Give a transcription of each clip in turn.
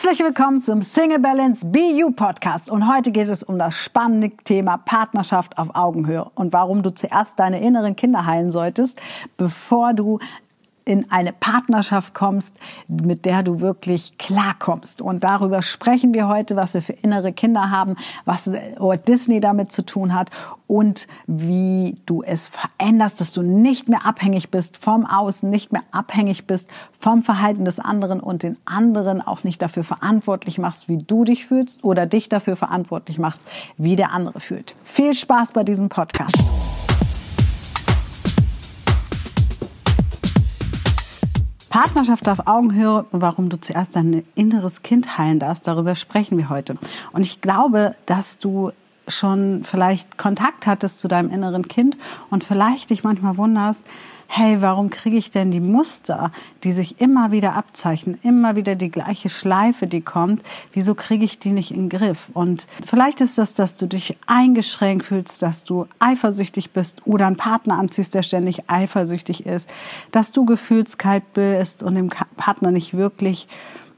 Herzlich willkommen zum Single Balance BU Podcast. Und heute geht es um das spannende Thema Partnerschaft auf Augenhöhe und warum du zuerst deine inneren Kinder heilen solltest, bevor du in eine Partnerschaft kommst, mit der du wirklich klarkommst. Und darüber sprechen wir heute, was wir für innere Kinder haben, was Walt Disney damit zu tun hat und wie du es veränderst, dass du nicht mehr abhängig bist vom Außen, nicht mehr abhängig bist vom Verhalten des anderen und den anderen auch nicht dafür verantwortlich machst, wie du dich fühlst oder dich dafür verantwortlich machst, wie der andere fühlt. Viel Spaß bei diesem Podcast. Partnerschaft auf Augenhöhe warum du zuerst dein inneres Kind heilen darfst, darüber sprechen wir heute. Und ich glaube, dass du schon vielleicht Kontakt hattest zu deinem inneren Kind und vielleicht dich manchmal wunderst, hey, warum kriege ich denn die Muster, die sich immer wieder abzeichnen, immer wieder die gleiche Schleife, die kommt, wieso kriege ich die nicht in den Griff? Und vielleicht ist das, dass du dich eingeschränkt fühlst, dass du eifersüchtig bist oder einen Partner anziehst, der ständig eifersüchtig ist, dass du gefühlskalt bist und dem Partner nicht wirklich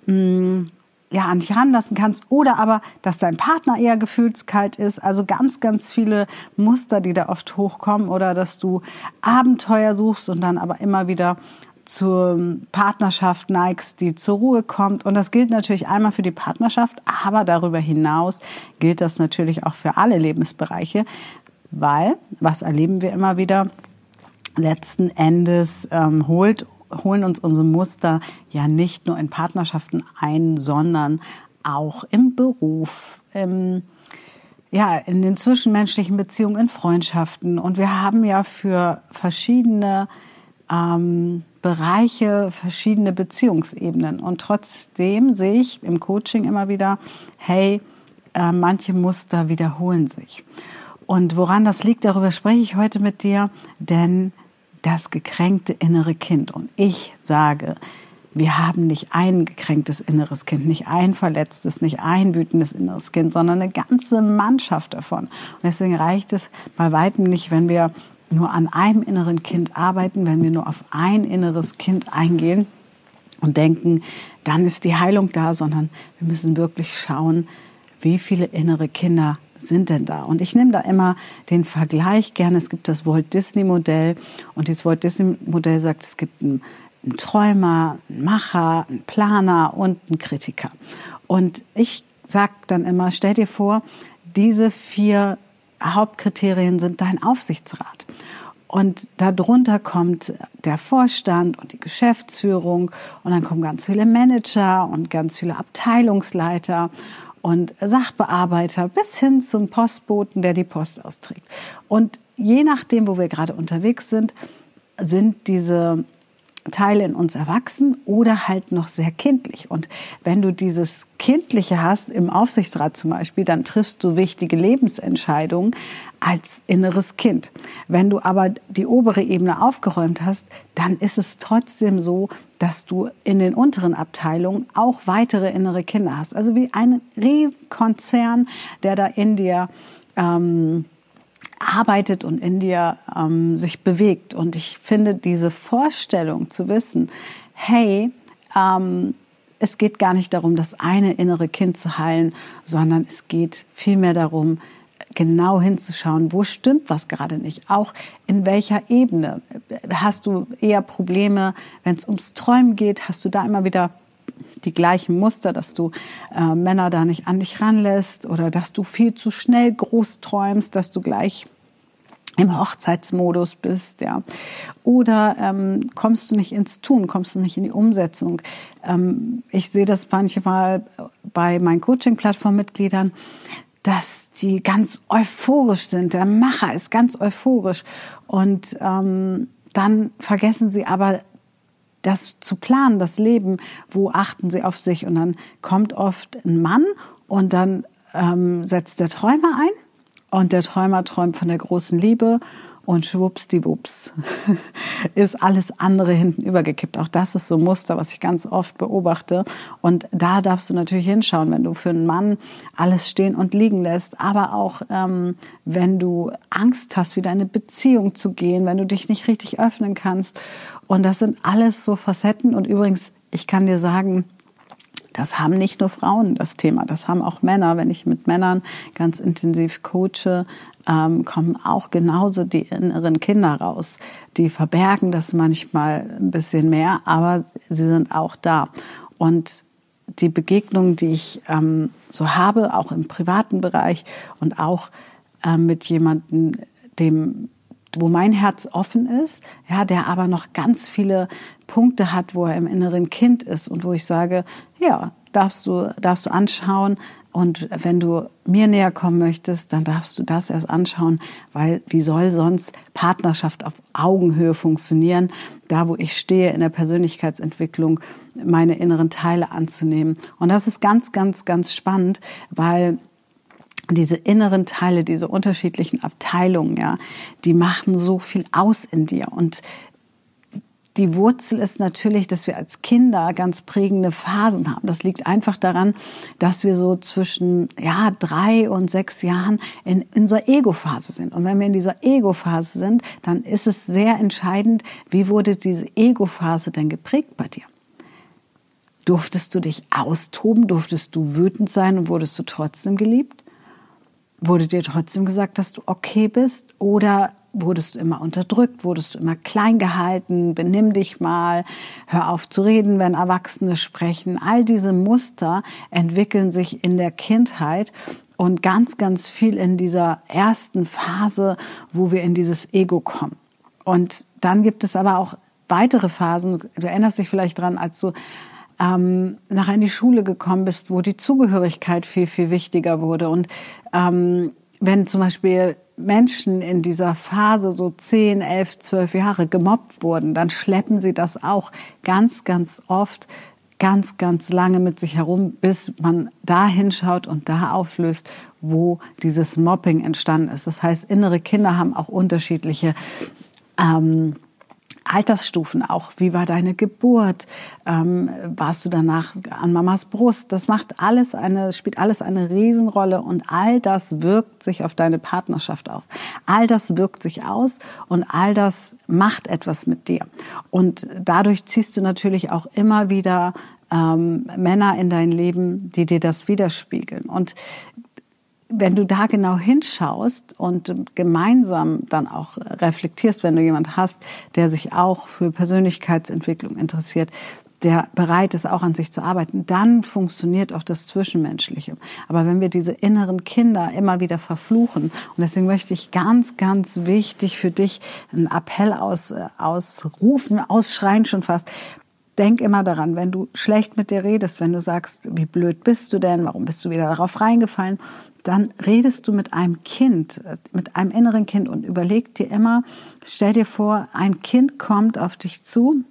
mh, mm, ja, an dich ranlassen kannst oder aber, dass dein Partner eher gefühlskalt ist. Also ganz, ganz viele Muster, die da oft hochkommen oder dass du Abenteuer suchst und dann aber immer wieder zur Partnerschaft neigst, die zur Ruhe kommt. Und das gilt natürlich einmal für die Partnerschaft, aber darüber hinaus gilt das natürlich auch für alle Lebensbereiche, weil, was erleben wir immer wieder, letzten Endes ähm, holt holen uns unsere Muster ja nicht nur in Partnerschaften ein, sondern auch im Beruf, im, ja, in den zwischenmenschlichen Beziehungen, in Freundschaften. Und wir haben ja für verschiedene ähm, Bereiche verschiedene Beziehungsebenen. Und trotzdem sehe ich im Coaching immer wieder, hey, äh, manche Muster wiederholen sich. Und woran das liegt, darüber spreche ich heute mit dir, denn das gekränkte innere Kind. Und ich sage, wir haben nicht ein gekränktes inneres Kind, nicht ein verletztes, nicht ein wütendes inneres Kind, sondern eine ganze Mannschaft davon. Und deswegen reicht es bei weitem nicht, wenn wir nur an einem inneren Kind arbeiten, wenn wir nur auf ein inneres Kind eingehen und denken, dann ist die Heilung da, sondern wir müssen wirklich schauen, wie viele innere Kinder sind denn da? Und ich nehme da immer den Vergleich gerne. Es gibt das Walt Disney Modell und dieses Walt Disney Modell sagt, es gibt einen, einen Träumer, einen Macher, einen Planer und einen Kritiker. Und ich sage dann immer, stell dir vor, diese vier Hauptkriterien sind dein Aufsichtsrat. Und darunter kommt der Vorstand und die Geschäftsführung und dann kommen ganz viele Manager und ganz viele Abteilungsleiter und Sachbearbeiter bis hin zum Postboten, der die Post austrägt. Und je nachdem, wo wir gerade unterwegs sind, sind diese Teile in uns erwachsen oder halt noch sehr kindlich. Und wenn du dieses Kindliche hast, im Aufsichtsrat zum Beispiel, dann triffst du wichtige Lebensentscheidungen als inneres Kind. Wenn du aber die obere Ebene aufgeräumt hast, dann ist es trotzdem so, dass du in den unteren Abteilungen auch weitere innere Kinder hast. Also wie ein Riesenkonzern, der da in dir ähm, arbeitet und in dir ähm, sich bewegt. Und ich finde diese Vorstellung zu wissen, hey, ähm, es geht gar nicht darum, das eine innere Kind zu heilen, sondern es geht vielmehr darum, genau hinzuschauen, wo stimmt was gerade nicht, auch in welcher Ebene. Hast du eher Probleme, wenn es ums Träumen geht, hast du da immer wieder die gleichen Muster, dass du äh, Männer da nicht an dich ranlässt oder dass du viel zu schnell groß träumst, dass du gleich im Hochzeitsmodus bist, ja. Oder ähm, kommst du nicht ins Tun, kommst du nicht in die Umsetzung. Ähm, ich sehe das manchmal bei meinen Coaching-Plattform-Mitgliedern, dass die ganz euphorisch sind. Der Macher ist ganz euphorisch. Und ähm, dann vergessen sie aber das zu planen, das Leben, wo achten sie auf sich. Und dann kommt oft ein Mann und dann ähm, setzt der Träumer ein und der Träumer träumt von der großen Liebe und schwuppsdiwupps ist alles andere hinten übergekippt. Auch das ist so ein Muster, was ich ganz oft beobachte. Und da darfst du natürlich hinschauen, wenn du für einen Mann alles stehen und liegen lässt, aber auch ähm, wenn du Angst hast, wieder in eine Beziehung zu gehen, wenn du dich nicht richtig öffnen kannst. Und das sind alles so Facetten. Und übrigens, ich kann dir sagen, Das haben nicht nur Frauen das Thema, das haben auch Männer. Wenn ich mit Männern ganz intensiv coache, ähm, kommen auch genauso die inneren Kinder raus. Die verbergen das manchmal ein bisschen mehr, aber sie sind auch da. Und die Begegnungen, die ich ähm, so habe, auch im privaten Bereich und auch ähm, mit jemandem, dem wo mein Herz offen ist, ja, der aber noch ganz viele Punkte hat, wo er im inneren Kind ist und wo ich sage, ja, darfst du, darfst du anschauen. Und wenn du mir näher kommen möchtest, dann darfst du das erst anschauen, weil wie soll sonst Partnerschaft auf Augenhöhe funktionieren, da wo ich stehe in der Persönlichkeitsentwicklung, meine inneren Teile anzunehmen. Und das ist ganz, ganz, ganz spannend, weil diese inneren Teile, diese unterschiedlichen Abteilungen, ja, die machen so viel aus in dir. Und die Wurzel ist natürlich, dass wir als Kinder ganz prägende Phasen haben. Das liegt einfach daran, dass wir so zwischen ja, drei und sechs Jahren in, unserer Ego-Phase sind. Und wenn wir in dieser Ego-Phase sind, dann ist es sehr entscheidend, wie wurde diese Ego-Phase denn geprägt bei dir? Durftest du dich austoben? Durftest du wütend sein und wurdest du trotzdem geliebt? Wurde dir trotzdem gesagt, dass du okay bist? Oder wurdest du immer unterdrückt, wurdest du immer klein gehalten, benimm dich mal, hör auf zu reden, wenn Erwachsene sprechen. All diese Muster entwickeln sich in der Kindheit und ganz, ganz viel in dieser ersten Phase, wo wir in dieses Ego kommen. Und dann gibt es aber auch weitere Phasen. Du erinnerst dich vielleicht dran, als du ähm, nachher in die Schule gekommen bist, wo die Zugehörigkeit viel, viel wichtiger wurde. Und ähm, wenn zum Beispiel Menschen in dieser Phase so 10, 11, 12 Jahre gemobbt wurden, dann schleppen sie das auch ganz, ganz oft ganz, ganz lange mit sich herum, bis man da hinschaut und da auflöst, wo dieses Mobbing entstanden ist. Das heißt, innere Kinder haben auch unterschiedliche ähm, Altersstufen auch. Wie war deine Geburt? Ähm, warst du danach an Mamas Brust? Das macht alles eine, spielt alles eine Riesenrolle und all das wirkt sich auf deine Partnerschaft auf. All das wirkt sich aus und all das macht etwas mit dir. Und dadurch ziehst du natürlich auch immer wieder ähm, Männer in dein Leben, die dir das widerspiegeln. Und wenn du da genau hinschaust und gemeinsam dann auch reflektierst, wenn du jemand hast, der sich auch für Persönlichkeitsentwicklung interessiert, der bereit ist, auch an sich zu arbeiten, dann funktioniert auch das Zwischenmenschliche. Aber wenn wir diese inneren Kinder immer wieder verfluchen, und deswegen möchte ich ganz, ganz wichtig für dich einen Appell aus, ausrufen, ausschreien schon fast, denk immer daran, wenn du schlecht mit dir redest, wenn du sagst, wie blöd bist du denn, warum bist du wieder darauf reingefallen, dann redest du mit einem Kind, mit einem inneren Kind und überleg dir immer, stell dir vor, ein Kind kommt auf dich zu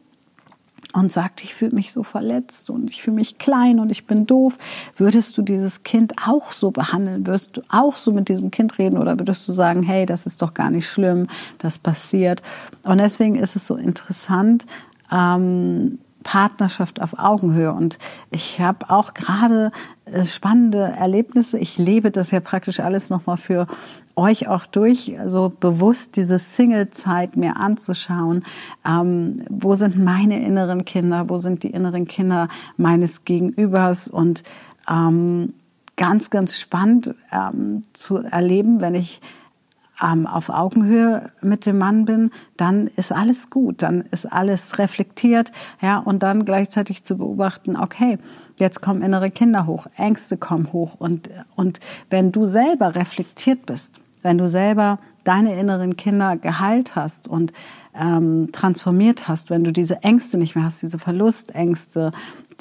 und sagt, ich fühle mich so verletzt und ich fühle mich klein und ich bin doof, würdest du dieses Kind auch so behandeln? Würdest du auch so mit diesem Kind reden oder würdest du sagen, hey, das ist doch gar nicht schlimm, das passiert? Und deswegen ist es so interessant, ähm, Partnerschaft auf Augenhöhe. Und ich habe auch gerade äh, spannende Erlebnisse. Ich lebe das ja praktisch alles nochmal für euch auch durch, also bewusst diese Single-Zeit mir anzuschauen. Ähm, wo sind meine inneren Kinder? Wo sind die inneren Kinder meines Gegenübers? Und ähm, ganz, ganz spannend ähm, zu erleben, wenn ich ähm, auf Augenhöhe mit dem Mann bin, dann ist alles gut, dann ist alles reflektiert, ja, und dann gleichzeitig zu beobachten, okay, jetzt kommen innere Kinder hoch, Ängste kommen hoch und, und wenn du selber reflektiert bist, wenn du selber deine inneren Kinder geheilt hast und ähm, transformiert hast, wenn du diese Ängste nicht mehr hast, diese Verlustängste,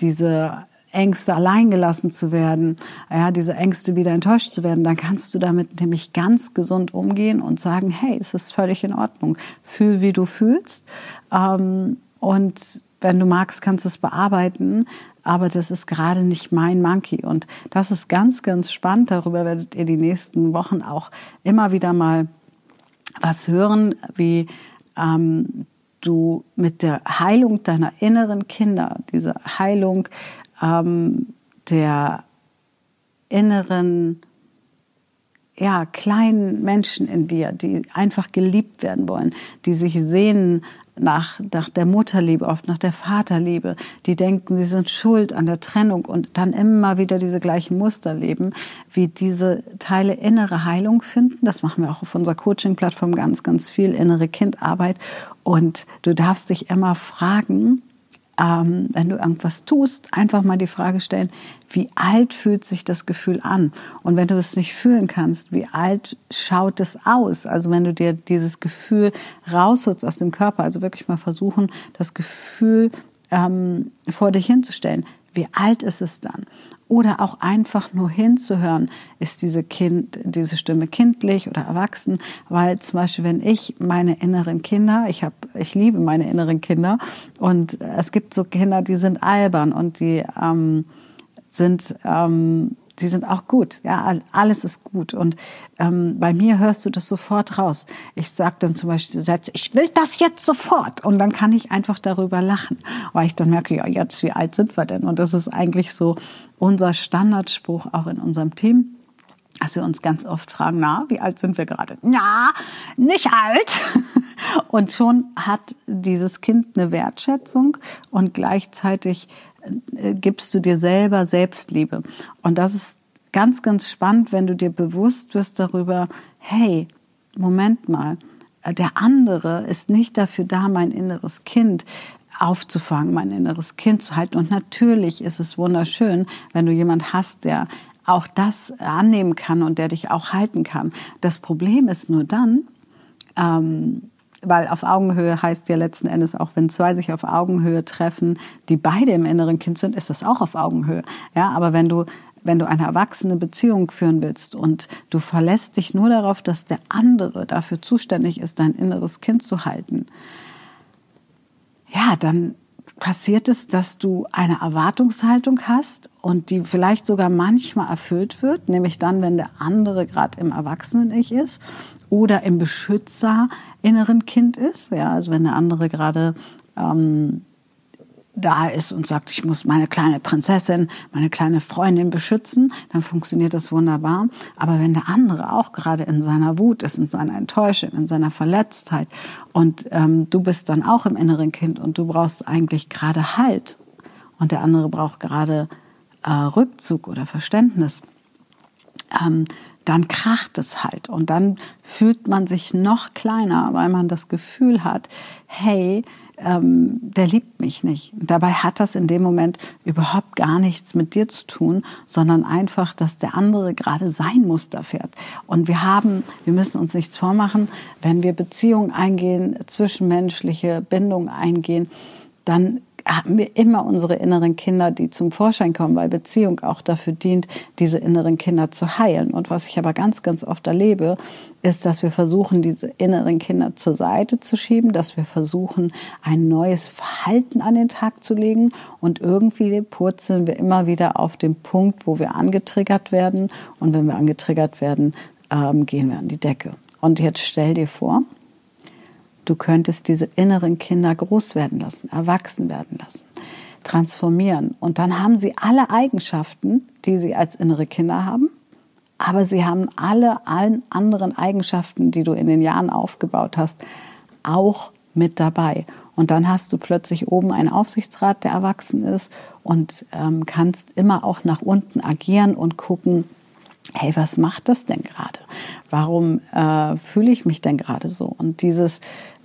diese Ängste, alleingelassen zu werden, ja, diese Ängste wieder enttäuscht zu werden, dann kannst du damit nämlich ganz gesund umgehen und sagen, hey, es ist völlig in Ordnung. Fühl, wie du fühlst. Ähm, und wenn du magst, kannst du es bearbeiten. Aber das ist gerade nicht mein Monkey. Und das ist ganz, ganz spannend. Darüber werdet ihr die nächsten Wochen auch immer wieder mal was hören, wie ähm, du mit der Heilung deiner inneren Kinder, diese Heilung ähm, der inneren, ja, kleinen Menschen in dir, die einfach geliebt werden wollen, die sich sehnen nach, nach der Mutterliebe, oft nach der Vaterliebe, die denken, sie sind schuld an der Trennung und dann immer wieder diese gleichen Muster leben, wie diese Teile innere Heilung finden. Das machen wir auch auf unserer Coaching-Plattform ganz, ganz viel innere Kindarbeit. Und du darfst dich immer fragen, ähm, wenn du irgendwas tust, einfach mal die Frage stellen, wie alt fühlt sich das Gefühl an? Und wenn du es nicht fühlen kannst, wie alt schaut es aus? Also wenn du dir dieses Gefühl rausholst aus dem Körper, also wirklich mal versuchen, das Gefühl ähm, vor dich hinzustellen. Wie alt ist es dann? Oder auch einfach nur hinzuhören, ist diese Kind, diese Stimme kindlich oder erwachsen, weil zum Beispiel, wenn ich meine inneren Kinder, ich habe, ich liebe meine inneren Kinder und es gibt so Kinder, die sind albern und die ähm, sind ähm, sie sind auch gut. Ja, alles ist gut. Und ähm, bei mir hörst du das sofort raus. Ich sage dann zum Beispiel Sätze, ich will das jetzt sofort. Und dann kann ich einfach darüber lachen, weil ich dann merke, ja, jetzt, wie alt sind wir denn? Und das ist eigentlich so unser Standardspruch auch in unserem Team dass wir uns ganz oft fragen, na, wie alt sind wir gerade? Ja, nicht alt. Und schon hat dieses Kind eine Wertschätzung und gleichzeitig äh, gibst du dir selber Selbstliebe. Und das ist ganz, ganz spannend, wenn du dir bewusst wirst darüber, hey, Moment mal, äh, der andere ist nicht dafür da, mein inneres Kind aufzufangen, mein inneres Kind zu halten. Und natürlich ist es wunderschön, wenn du jemand hast, der auch das annehmen kann und der dich auch halten kann. Das Problem ist nur dann, ähm, weil auf Augenhöhe heißt ja letzten Endes auch, wenn zwei sich auf Augenhöhe treffen, die beide im inneren Kind sind, ist das auch auf Augenhöhe. Ja, aber wenn du wenn du eine erwachsene Beziehung führen willst und du verlässt dich nur darauf, dass der andere dafür zuständig ist, dein inneres Kind zu halten, ja, dann passiert es, dass du eine Erwartungshaltung hast und die vielleicht sogar manchmal erfüllt wird, nämlich dann, wenn der andere gerade im Erwachsenen-Ich ist oder im Beschützer inneren Kind ist. Ja, also wenn der andere gerade ähm, da ist und sagt, ich muss meine kleine Prinzessin, meine kleine Freundin beschützen, dann funktioniert das wunderbar. Aber wenn der andere auch gerade in seiner Wut ist, in seiner Enttäuschung, in seiner Verletztheit und ähm, du bist dann auch im inneren Kind und du brauchst eigentlich gerade Halt und der andere braucht gerade äh, Rückzug oder Verständnis, ähm, dann kracht es halt und dann fühlt man sich noch kleiner, weil man das Gefühl hat, hey, ähm, der liebt mich nicht. Und dabei hat das in dem Moment überhaupt gar nichts mit dir zu tun, sondern einfach, dass der andere gerade sein Muster fährt. Und wir haben, wir müssen uns nichts vormachen, wenn wir Beziehungen eingehen, zwischenmenschliche Bindungen eingehen, dann haben wir immer unsere inneren Kinder, die zum Vorschein kommen, weil Beziehung auch dafür dient, diese inneren Kinder zu heilen. Und was ich aber ganz, ganz oft erlebe, ist, dass wir versuchen, diese inneren Kinder zur Seite zu schieben, dass wir versuchen, ein neues Verhalten an den Tag zu legen und irgendwie purzeln wir immer wieder auf den Punkt, wo wir angetriggert werden. Und wenn wir angetriggert werden, ähm, gehen wir an die Decke. Und jetzt stell dir vor, Du könntest diese inneren Kinder groß werden lassen, erwachsen werden lassen, transformieren. Und dann haben sie alle Eigenschaften, die sie als innere Kinder haben. Aber sie haben alle allen anderen Eigenschaften, die du in den Jahren aufgebaut hast, auch mit dabei. Und dann hast du plötzlich oben einen Aufsichtsrat, der erwachsen ist und ähm, kannst immer auch nach unten agieren und gucken, hey, was macht das denn gerade? Warum äh, fühle ich mich denn gerade so? Und dieses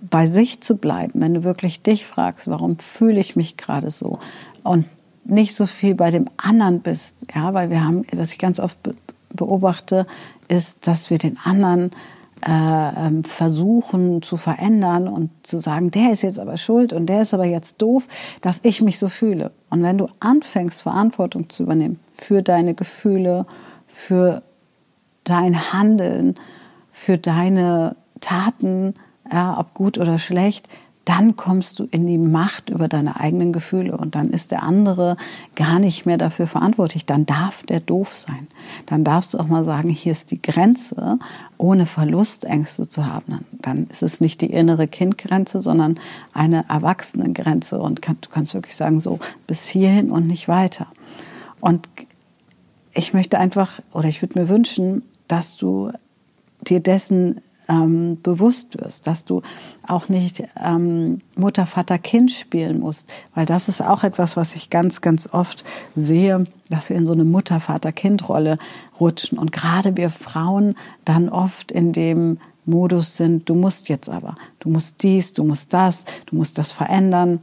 bei sich zu bleiben, wenn du wirklich dich fragst, warum fühle ich mich gerade so und nicht so viel bei dem anderen bist, ja, weil wir haben, was ich ganz oft beobachte, ist, dass wir den anderen äh, ähm, versuchen zu verändern und zu sagen, der ist jetzt aber schuld und der ist aber jetzt doof, dass ich mich so fühle. Und wenn du anfängst, Verantwortung zu übernehmen für deine Gefühle, für dein Handeln, für deine Taten, ja, ob gut oder schlecht, dann kommst du in die Macht über deine eigenen Gefühle und dann ist der andere gar nicht mehr dafür verantwortlich. Dann darf der doof sein. Dann darfst du auch mal sagen, hier ist die Grenze, ohne Verlustängste zu haben. Dann ist es nicht die innere Kindgrenze, sondern eine Erwachsenengrenze und du kannst wirklich sagen, so bis hierhin und nicht weiter. Und ich möchte einfach, oder ich würde mir wünschen, dass du dir dessen ähm, bewusst wirst, dass du auch nicht ähm, Mutter, Vater, Kind spielen musst, weil das ist auch etwas, was ich ganz, ganz oft sehe, dass wir in so eine Mutter, Vater, Kind-Rolle rutschen und gerade wir Frauen dann oft in dem Modus sind, du musst jetzt aber, du musst dies, du musst das, du musst das verändern.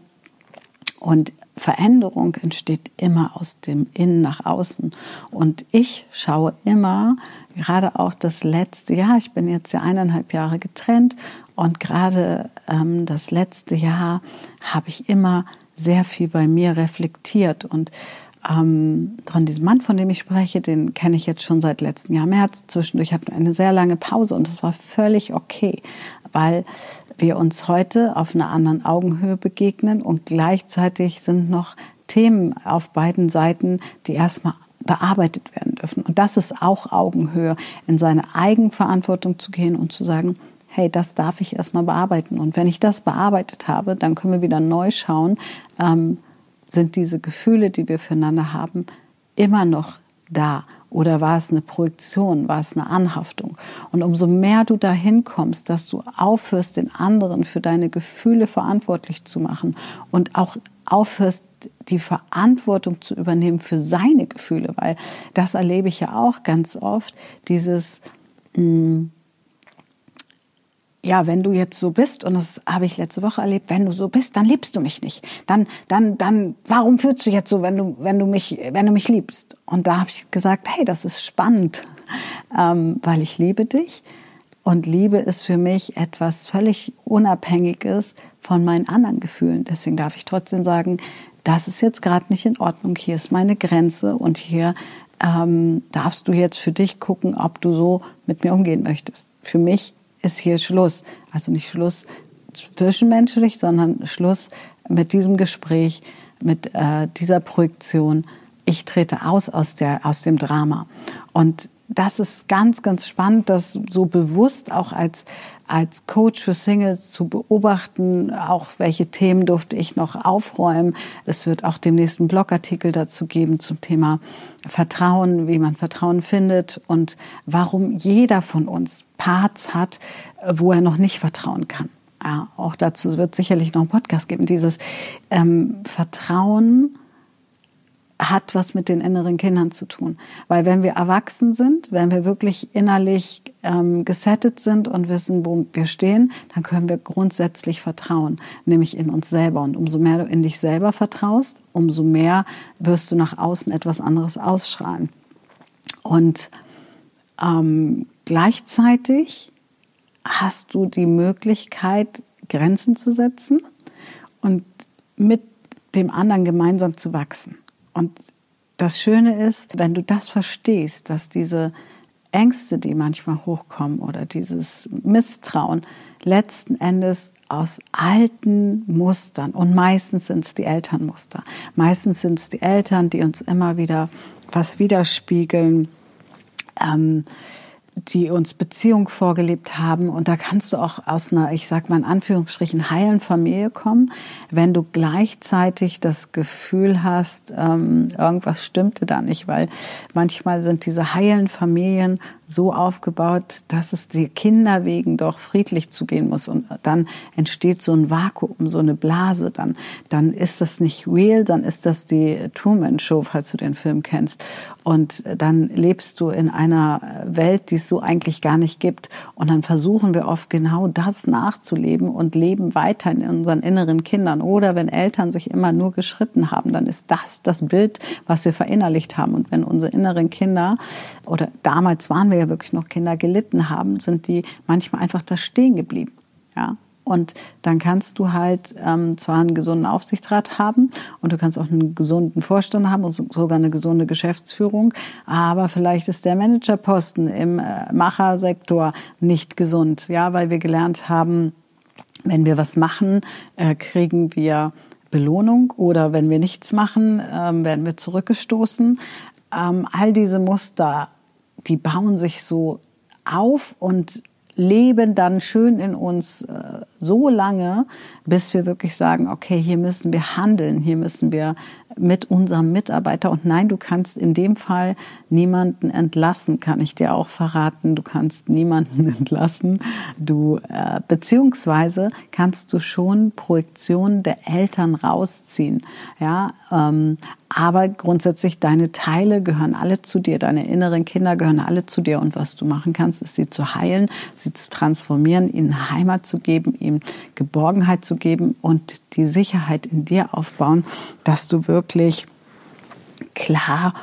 Und Veränderung entsteht immer aus dem Innen nach außen. Und ich schaue immer, gerade auch das letzte Jahr, ich bin jetzt ja eineinhalb Jahre getrennt und gerade ähm, das letzte Jahr habe ich immer sehr viel bei mir reflektiert und ähm, von diesem Mann, von dem ich spreche, den kenne ich jetzt schon seit letztem Jahr März. Zwischendurch hatten wir eine sehr lange Pause und das war völlig okay, weil wir uns heute auf einer anderen Augenhöhe begegnen und gleichzeitig sind noch Themen auf beiden Seiten, die erstmal bearbeitet werden dürfen. Und das ist auch Augenhöhe, in seine Eigenverantwortung zu gehen und zu sagen, hey, das darf ich erstmal bearbeiten. Und wenn ich das bearbeitet habe, dann können wir wieder neu schauen, ähm, sind diese Gefühle, die wir füreinander haben, immer noch da? Oder war es eine Projektion, war es eine Anhaftung? Und umso mehr du dahin kommst, dass du aufhörst, den anderen für deine Gefühle verantwortlich zu machen und auch aufhörst, die Verantwortung zu übernehmen für seine Gefühle, weil das erlebe ich ja auch ganz oft, dieses, mh, mm, ja, wenn du jetzt so bist, und das habe ich letzte Woche erlebt, wenn du so bist, dann liebst du mich nicht. Dann, dann, dann, warum fühlst du jetzt so, wenn du, wenn du mich, wenn du mich liebst? Und da habe ich gesagt, hey, das ist spannend, ähm, weil ich liebe dich. Und Liebe ist für mich etwas völlig Unabhängiges von meinen anderen Gefühlen. Deswegen darf ich trotzdem sagen, das ist jetzt gerade nicht in Ordnung. Hier ist meine Grenze und hier ähm, darfst du jetzt für dich gucken, ob du so mit mir umgehen möchtest. Für mich ist hier Schluss. Also nicht Schluss zwischenmenschlich, sondern Schluss mit diesem Gespräch, mit äh, dieser Projektion. Ich trete aus aus, der, aus dem Drama. Und das ist ganz, ganz spannend, das so bewusst auch als, als Coach für Singles zu beobachten. Auch welche Themen durfte ich noch aufräumen. Es wird auch demnächst einen Blogartikel dazu geben zum Thema Vertrauen, wie man Vertrauen findet und warum jeder von uns Parts hat, wo er noch nicht vertrauen kann. Ja, auch dazu wird sicherlich noch ein Podcast geben. Dieses ähm, Vertrauen hat was mit den inneren Kindern zu tun. Weil wenn wir erwachsen sind, wenn wir wirklich innerlich ähm, gesettet sind und wissen, wo wir stehen, dann können wir grundsätzlich vertrauen, nämlich in uns selber. Und umso mehr du in dich selber vertraust, umso mehr wirst du nach außen etwas anderes ausstrahlen. Und ähm, gleichzeitig hast du die Möglichkeit, Grenzen zu setzen und mit dem anderen gemeinsam zu wachsen. Und das Schöne ist, wenn du das verstehst, dass diese Ängste, die manchmal hochkommen oder dieses Misstrauen letzten Endes aus alten Mustern und meistens sind es die Elternmuster. Meistens sind es die Eltern, die uns immer wieder was widerspiegeln. Ähm, die uns Beziehung vorgelebt haben. Und da kannst du auch aus einer, ich sag mal in Anführungsstrichen, heilen Familie kommen, wenn du gleichzeitig das Gefühl hast, ähm, irgendwas stimmte da nicht, weil manchmal sind diese heilen Familien so aufgebaut, dass es die Kinder wegen doch friedlich zugehen muss. Und dann entsteht so ein Vakuum, so eine Blase. Dann, dann ist das nicht real, dann ist das die Truman Show, falls du den Film kennst. Und dann lebst du in einer Welt, die es so eigentlich gar nicht gibt. Und dann versuchen wir oft genau das nachzuleben und leben weiter in unseren inneren Kindern. Oder wenn Eltern sich immer nur geschritten haben, dann ist das das Bild, was wir verinnerlicht haben. Und wenn unsere inneren Kinder, oder damals waren wir ja wirklich noch Kinder gelitten haben, sind die manchmal einfach da stehen geblieben. Ja, und dann kannst du halt ähm, zwar einen gesunden Aufsichtsrat haben und du kannst auch einen gesunden Vorstand haben und sogar eine gesunde Geschäftsführung, aber vielleicht ist der Managerposten im äh, Machersektor nicht gesund, ja, weil wir gelernt haben, wenn wir was machen, äh, kriegen wir Belohnung oder wenn wir nichts machen, ähm, werden wir zurückgestoßen. Ähm, all diese Muster die bauen sich so auf und leben dann schön in uns äh, so lange, bis wir wirklich sagen, okay, hier müssen wir handeln, hier müssen wir mit unserem Mitarbeiter. Und nein, du kannst in dem Fall niemanden entlassen, kann ich dir auch verraten. Du kannst niemanden entlassen. Du äh, beziehungsweise kannst du schon Projektionen der Eltern rausziehen. Ja, ähm, aber grundsätzlich, deine Teile gehören alle zu dir, deine inneren Kinder gehören alle zu dir. Und was du machen kannst, ist sie zu heilen, sie zu transformieren, ihnen Heimat zu geben, ihnen Geborgenheit zu geben und die Sicherheit in dir aufbauen, dass du wirklich klar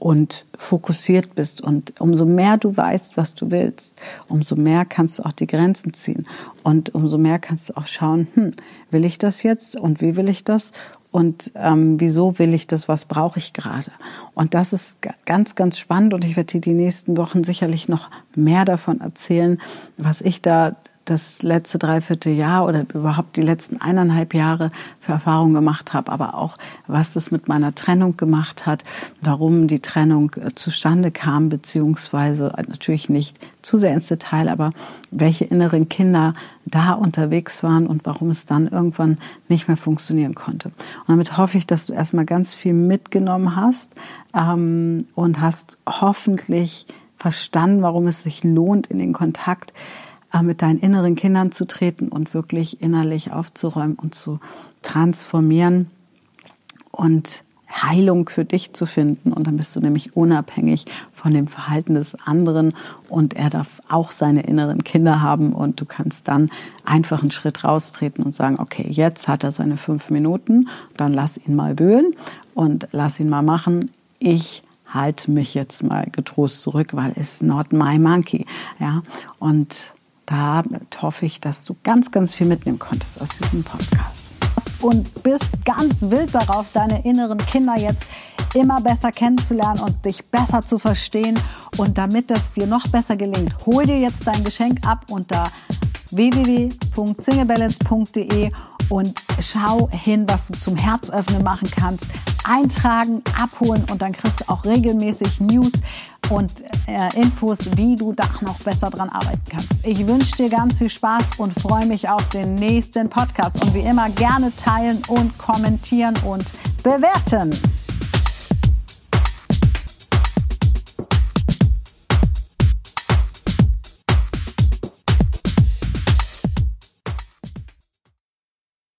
und fokussiert bist. Und umso mehr du weißt, was du willst, umso mehr kannst du auch die Grenzen ziehen. Und umso mehr kannst du auch schauen, hm, will ich das jetzt und wie will ich das? Und ähm, wieso will ich das, was brauche ich gerade. Und das ist ganz, ganz spannend und ich werde dir die nächsten Wochen sicherlich noch mehr davon erzählen, was ich da das letzte dreiviertel Jahr oder überhaupt die letzten eineinhalb Jahre für Erfahrungen gemacht habe, aber auch was das mit meiner Trennung gemacht hat, warum die Trennung äh, zustande kam, beziehungsweise äh, natürlich nicht zu sehr ins Detail, aber welche inneren Kinder da unterwegs waren und warum es dann irgendwann nicht mehr funktionieren konnte. Und damit hoffe ich, dass du erstmal ganz viel mitgenommen hast ähm, und hast hoffentlich verstanden, warum es sich lohnt, in den Kontakt mit deinen inneren Kindern zu treten und wirklich innerlich aufzuräumen und zu transformieren und Heilung für dich zu finden. Und dann bist du nämlich unabhängig von dem Verhalten des anderen und er darf auch seine inneren Kinder haben und du kannst dann einfach einen Schritt raustreten und sagen, okay, jetzt hat er seine fünf Minuten, dann lass ihn mal wühlen und lass ihn mal machen. Ich halte mich jetzt mal getrost zurück, weil es not my monkey. Ja, und da hoffe ich, dass du ganz, ganz viel mitnehmen konntest aus diesem Podcast. Und bist ganz wild darauf, deine inneren Kinder jetzt immer besser kennenzulernen und dich besser zu verstehen. Und damit das dir noch besser gelingt, hol dir jetzt dein Geschenk ab unter www.singlebalance.de und schau hin, was du zum Herzöffnen machen kannst. Eintragen, abholen und dann kriegst du auch regelmäßig News und äh, Infos, wie du da noch besser dran arbeiten kannst. Ich wünsche dir ganz viel Spaß und freue mich auf den nächsten Podcast. Und wie immer gerne teilen und kommentieren und bewerten.